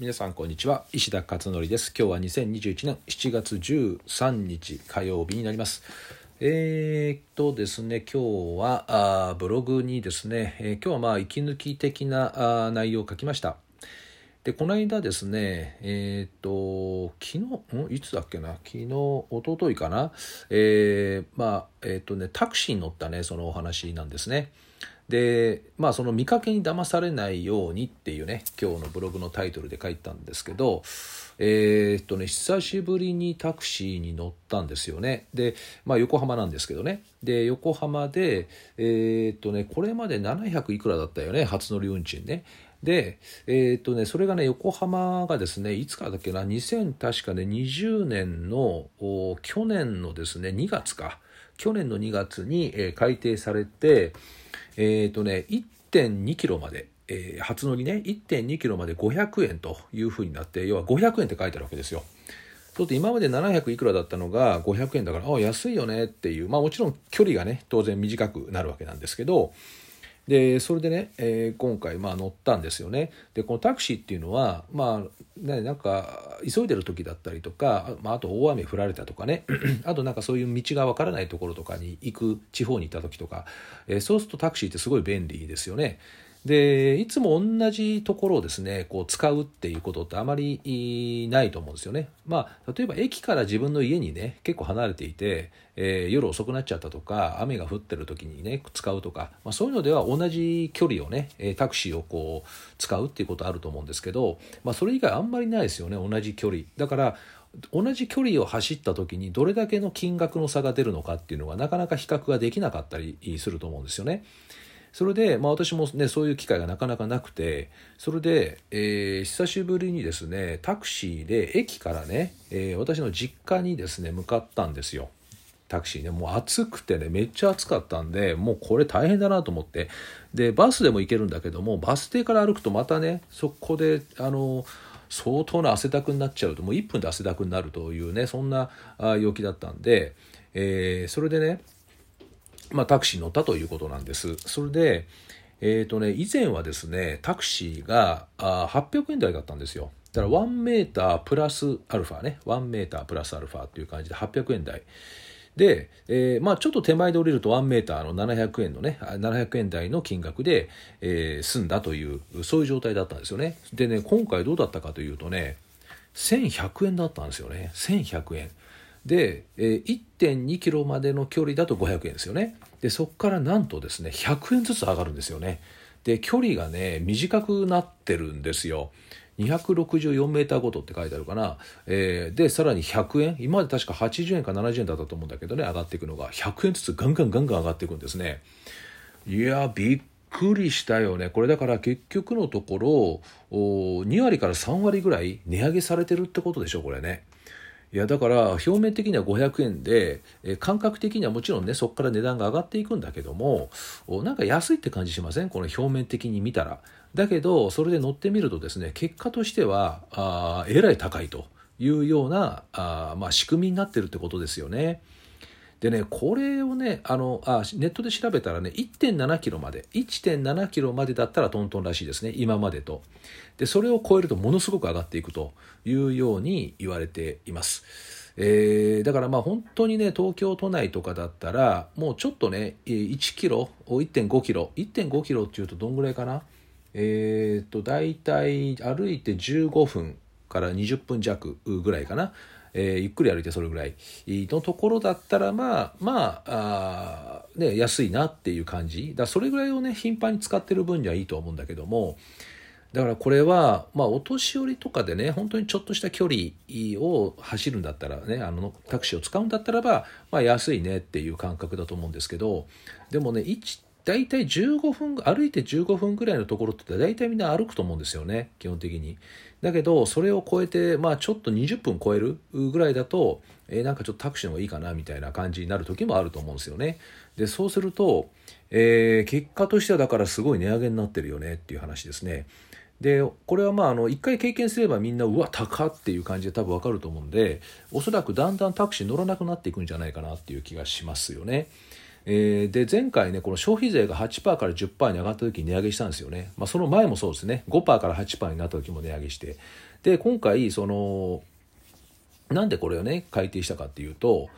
皆さんこんにちは。石田勝則です。今日は2021年7月13日火曜日になります。えー、っとですね今日はあブログにですね、えー、今日はまあ息抜き的なあ内容を書きました。でこの間ですねえー、っと昨日ん？いつだっけな？昨日一昨日かな？えー、まあえー、っとねタクシーに乗ったねそのお話なんですね。でまあその見かけに騙されないようにっていうね今日のブログのタイトルで書いたんですけどえー、っとね久しぶりにタクシーに乗ったんですよね。でまあ横浜なんですけどね。で横浜でえー、っとねこれまで700いくらだったよね初乗り運賃ね。で、えー、っとね、それがね、横浜がですね、いつからだっけな、2000確かね、20年の、去年のですね、2月か、去年の2月に、えー、改定されて、えっ、ー、とね、1.2キロまで、えー、初乗りね、1.2キロまで500円というふうになって、要は500円って書いてあるわけですよ。ちょっと今まで700いくらだったのが500円だから、ああ、安いよねっていう、まあもちろん距離がね、当然短くなるわけなんですけど、でそれでね、えー、今回まあ乗ったんですよね。でこのタクシーっていうのはまあねなんか急いでる時だったりとか、まあ、あと大雨降られたとかね。あとなんかそういう道がわからないところとかに行く地方に行った時とか、えー、そうするとタクシーってすごい便利ですよね。でいつも同じところをですねこう使うっていうことってあまりないと思うんですよね。まあ例えば駅から自分の家にね結構離れていて、えー、夜遅くなっちゃったとか雨が降ってる時にね使うとか、まあ、そういうのでは同じ距離をねタクシーをこう使うっていうことあると思うんですけど、まあ、それ以外あんまりないですよね同じ距離。だから同じ距離を走った時にどれだけの金額の差が出るのかっていうのがなかなか比較ができなかったりすると思うんですよね。それで、まあ、私もねそういう機会がなかなかなくてそれで、えー、久しぶりにですねタクシーで駅からね、えー、私の実家にですね向かったんですよ。タクシーねもう暑くてねめっちゃ暑かったんでもうこれ大変だなと思ってでバスでも行けるんだけどもバス停から歩くとまたねそこであの相当な汗だくになっちゃうともう1分で汗だくになるというねそんな陽気だったんで、えー、それでねまあ、タクシー乗ったということなんです。それで、えっ、ー、とね、以前はですね、タクシーがあ800円台だったんですよ。だから1メータープラスアルファね、1メータープラスアルファっていう感じで800円台。で、えー、まあちょっと手前で降りると1メーターの700円のね、700円台の金額で、えー、済んだという、そういう状態だったんですよね。でね、今回どうだったかというとね、1100円だったんですよね。1100円。で、えー、1.2キロまでの距離だと500円ですよね。で、そこからなんとですね、100円ずつ上がるんですよね。で、距離がね、短くなってるんですよ。264メーターごとって書いてあるかな。えー、で、さらに100円。今まで確か80円か70円だったと思うんだけどね、上がっていくのが。100円ずつガンガンガンガン上がっていくんですね。いや、びっくりしたよね。これだから結局のところ、2割から3割ぐらい値上げされてるってことでしょ、これね。いやだから表面的には500円で、え感覚的にはもちろんねそこから値段が上がっていくんだけどもなんか安いって感じしません？この表面的に見たら。だけどそれで乗ってみるとですね結果としてはあえらい高いというようなあ、まあ、仕組みになってるってことですよね。でね、これをね、あの、あ、ネットで調べたらね、1.7キロまで、1.7キロまでだったらトントンらしいですね、今までと。で、それを超えるとものすごく上がっていくというように言われています。えー、だからまあ本当にね、東京都内とかだったら、もうちょっとね、1キロ、1.5キロ、1.5キロっていうとどんぐらいかな？えっ、ー、と、大体歩いて15分から20分弱ぐらいかな？えー、ゆっくり歩いてそれぐらいのところだったらまあまああ、ね、安いなっていう感じ。だそれぐらいをね頻繁に使ってる分にはいいと思うんだけどもだからこれは、まあ、お年寄りとかでね本当にちょっとした距離を走るんだったらねあのタクシーを使うんだったらば、まあ、安いねっていう感覚だと思うんですけどでもね大体15分歩いて15分ぐらいのところって大体みんな歩くと思うんですよね基本的に。だけどそれを超えてまあちょっと20分超えるぐらいだと、えー、なんかちょっとタクシーの方がいいかなみたいな感じになる時もあると思うんですよね。でそうすると、えー、結果としてはだからすごい値上げになってるよねっていう話ですね。でこれはまああの1回経験すればみんなうわ高っていう感じで多分分かると思うんでおそらくだんだんタクシー乗らなくなっていくんじゃないかなっていう気がしますよね。えー、で前回ねこの消費税が8%から10%に上がった時に値上げしたんですよね、まあ、その前もそうですね。5%から8%になった時も値上げして。で今回そのなんでこれをね改定したかっていうと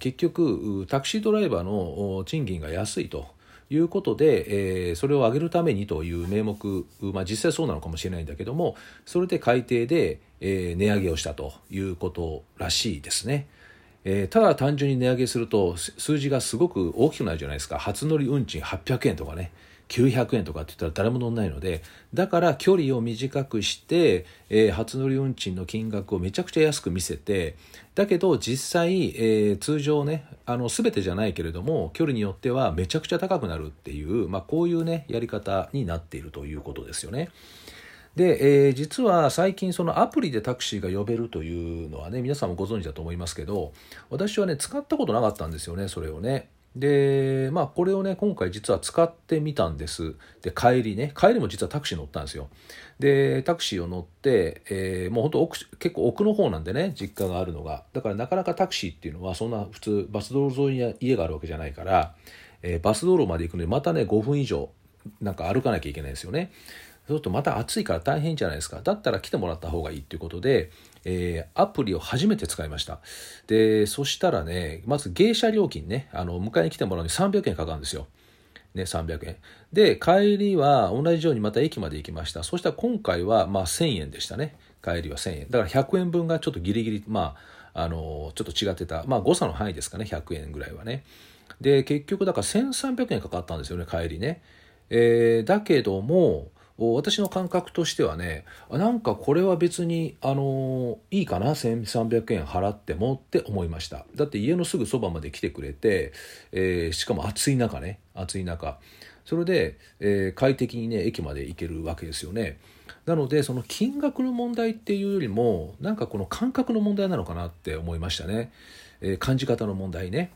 結局タクシードライバーの賃金が安いと。いうことで、えー、それを上げるためにという名目、まあ、実際そうなのかもしれないんだけどもそれで改定で、えー、値上げをしたということらしいですね。えー、ただ単純に値上げすると数字がすごく大きくなるじゃないですか。初乗り運賃800円とかね。900円とかって言ったら誰も乗んないので。だから距離を短くして、えー、初乗り運賃の金額をめちゃくちゃ安く見せてだけど実際、えー、通常ねあの全てじゃないけれども距離によってはめちゃくちゃ高くなるっていう、まあ、こういうねやり方になっているということですよね。で、えー、実は最近そのアプリでタクシーが呼べるというのはね皆さんもご存知だと思いますけど私はね使ったことなかったんですよねそれをね。でまあこれをね今回実は使ってみたんです。で帰りね帰りも実はタクシー乗ったんですよ。でタクシーを乗って、えー、もうほんと奥結構奥の方なんでね実家があるのが。だからなかなかタクシーっていうのはそんな普通バス道路沿いに家があるわけじゃないから、えー、バス道路まで行くのにまたね5分以上なんか歩かなきゃいけないですよね。そうするとまた暑いから大変じゃないですかだったら来てもらった方がいいっていうことで、えー、アプリを初めて使いましたでそしたらねまず芸者料金ねあの迎えに来てもらうのに300円かかるんですよね、300円。で、帰りは同じようにまた駅まで行きました。そしたら今回はまあ1000円でしたね。帰りは1000円。だから100円分がちょっとギリギリ、まあ、あの、ちょっと違ってた。まあ誤差の範囲ですかね、100円ぐらいはね。で、結局だから1300円かかったんですよね、帰りね。えー、だけども、私の感覚としてはねなんかこれは別にあのいいかな1300円払ってもって思いました。だって家のすぐそばまで来てくれて、えー、しかも暑い中ね暑い中。それで、えー、快適にね駅まで行けるわけですよね。なのでその金額の問題っていうよりもなんかこの感覚の問題なのかなって思いましたね、えー、感じ方の問題ね。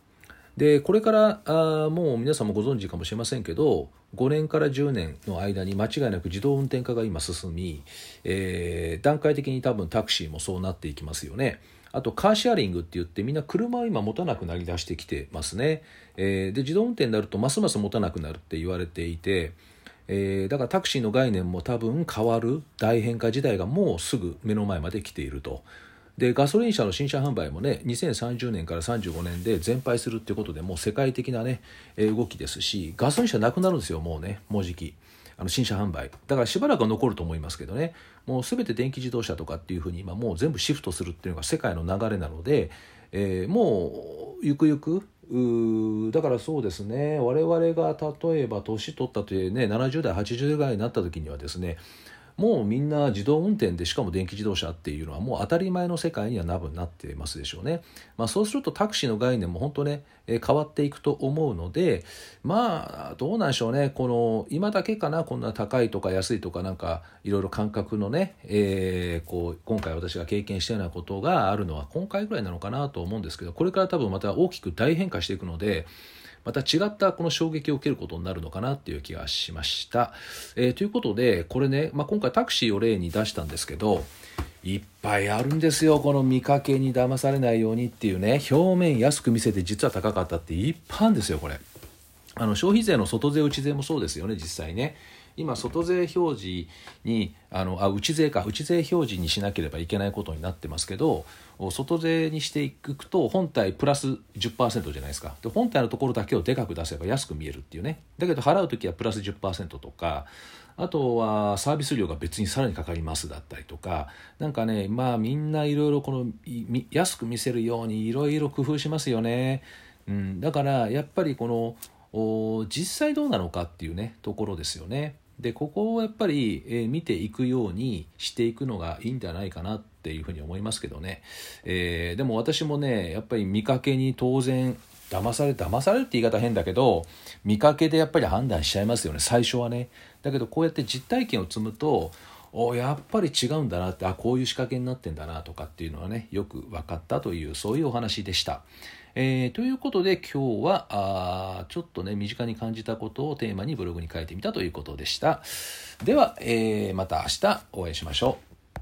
でこれからあもう皆さんもご存知かもしれませんけど5年から10年の間に間違いなく自動運転化が今進み、えー、段階的に多分タクシーもそうなっていきますよね。あとカーシェアリングって言ってみんな車を今持たなくなりだしてきてますね。えー、で自動運転になるとますます持たなくなるって言われていて、えー、だからタクシーの概念も多分変わる大変化時代がもうすぐ目の前まで来ていると。でガソリン車の新車販売もね2030年から35年で全廃するっていうことでもう世界的なね動きですしガソリン車なくなるんですよもうねもうじき。あの新車販売。だからしばらくは残ると思いますけどね。もう全て電気自動車とかっていうふうに今もう全部シフトするっていうのが世界の流れなので、えー、もうゆくゆくだからそうですね。我々が例えば年取ったというね70代80代ぐらいになった時にはですねもうみんな自動運転でしかも電気自動車っていうのはもう当たり前の世界には多分なっていますでしょうね。まあ、そうするとタクシーの概念も本当ね、変わっていくと思うのでまあどうなんでしょうねこの今だけかなこんな高いとか安いとかなんかいろいろ感覚のね、えー、こう今回私が経験したようなことがあるのは今回ぐらいなのかなと思うんですけどこれから多分また大きく大変化していくのでまた違ったこの衝撃を受けることになるのかなっていう気がしました。えー、ということでこれね、まあ、今回タクシーを例に出したんですけどいっぱいあるんですよこの見かけに騙されないようにっていうね表面安く見せて実は高かったっていっぱいあるんですよこれ。あの消費税の外税内税もそうですよね実際ね。今外税表示にあのあ内税か内税表示にしなければいけないことになってますけど外税にしていくと本体プラス10%じゃないですか。で本体のところだけをでかく出せば安く見えるっていうね。だけど払う時はプラス10%とかあとはサービス料が別にさらにかかりますだったりとかなんかねまあみんないろいろこの安く見せるようにいろいろ工夫しますよね、うん、だからやっぱりこの実際どうなのかっていうねところですよね。でここをやっぱり、えー、見ていくようにしていくのがいいんじゃないかなっていうふうに思いますけどね、えー、でも私もねやっぱり見かけに当然騙され騙されるって言い方変だけど見かけでやっぱり判断しちゃいますよね。最初はね。だけどこうやって実体験を積むとおやっぱり違うんだなってあこういう仕掛けになってんだなとかっていうのはねよく分かったというそういうお話でした。えー、ということで今日はあちょっとね身近に感じたことをテーマにブログに書いてみたということでした。では、えー、また明日お会いしましょう。